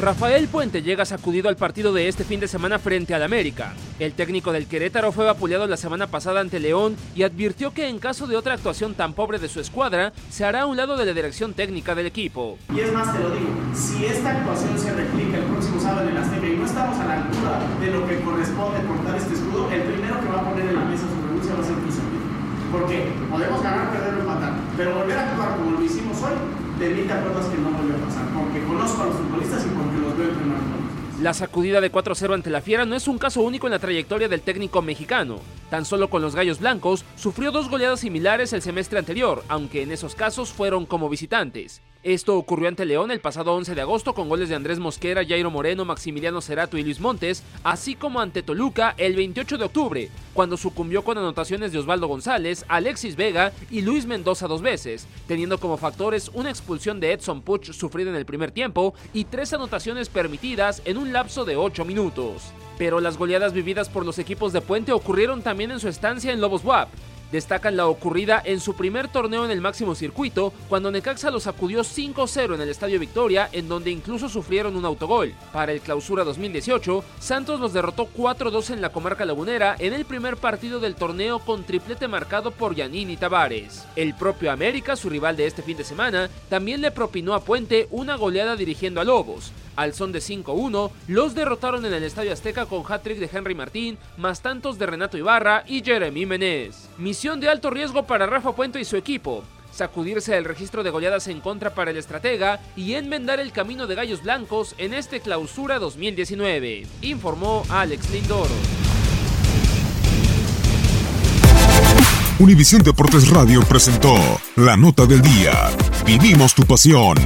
Rafael Puente llega sacudido al partido de este fin de semana frente al América. El técnico del Querétaro fue vapuleado la semana pasada ante León y advirtió que en caso de otra actuación tan pobre de su escuadra, se hará a un lado de la dirección técnica del equipo. Y es más, te lo digo, si esta actuación se replica el próximo sábado en la Azteca y no estamos a la altura de lo que corresponde portar este escudo, el primero que va a poner en la mesa su renuncia va a ser Cristian Porque podemos ganar, perder o empatar, pero volver a actuar como lo hicimos hoy te evita cosas que no vuelven a pasar, porque conozco a los futbolistas y porque los veo entrenar. La sacudida de 4-0 ante la Fiera no es un caso único en la trayectoria del técnico mexicano. Tan solo con los Gallos Blancos sufrió dos goleadas similares el semestre anterior, aunque en esos casos fueron como visitantes. Esto ocurrió ante León el pasado 11 de agosto con goles de Andrés Mosquera, Jairo Moreno, Maximiliano Cerato y Luis Montes, así como ante Toluca el 28 de octubre, cuando sucumbió con anotaciones de Osvaldo González, Alexis Vega y Luis Mendoza dos veces, teniendo como factores una expulsión de Edson Puch sufrida en el primer tiempo y tres anotaciones permitidas en un lapso de 8 minutos. Pero las goleadas vividas por los equipos de Puente ocurrieron también en su estancia en Lobos WAP, destacan la ocurrida en su primer torneo en el máximo circuito, cuando Necaxa los sacudió 5-0 en el Estadio Victoria, en donde incluso sufrieron un autogol. Para el Clausura 2018, Santos los derrotó 4-2 en la comarca lagunera en el primer partido del torneo con triplete marcado por Yanini Tavares. El propio América, su rival de este fin de semana, también le propinó a Puente una goleada dirigiendo a Lobos. Al son de 5-1, los derrotaron en el Estadio Azteca con hat-trick de Henry Martín, más tantos de Renato Ibarra y Jeremy Menez. Misión de alto riesgo para Rafa Puente y su equipo. Sacudirse el registro de goleadas en contra para el estratega y enmendar el camino de Gallos Blancos en este clausura 2019, informó Alex Lindoro. Univisión Deportes Radio presentó la nota del día. Vivimos tu pasión.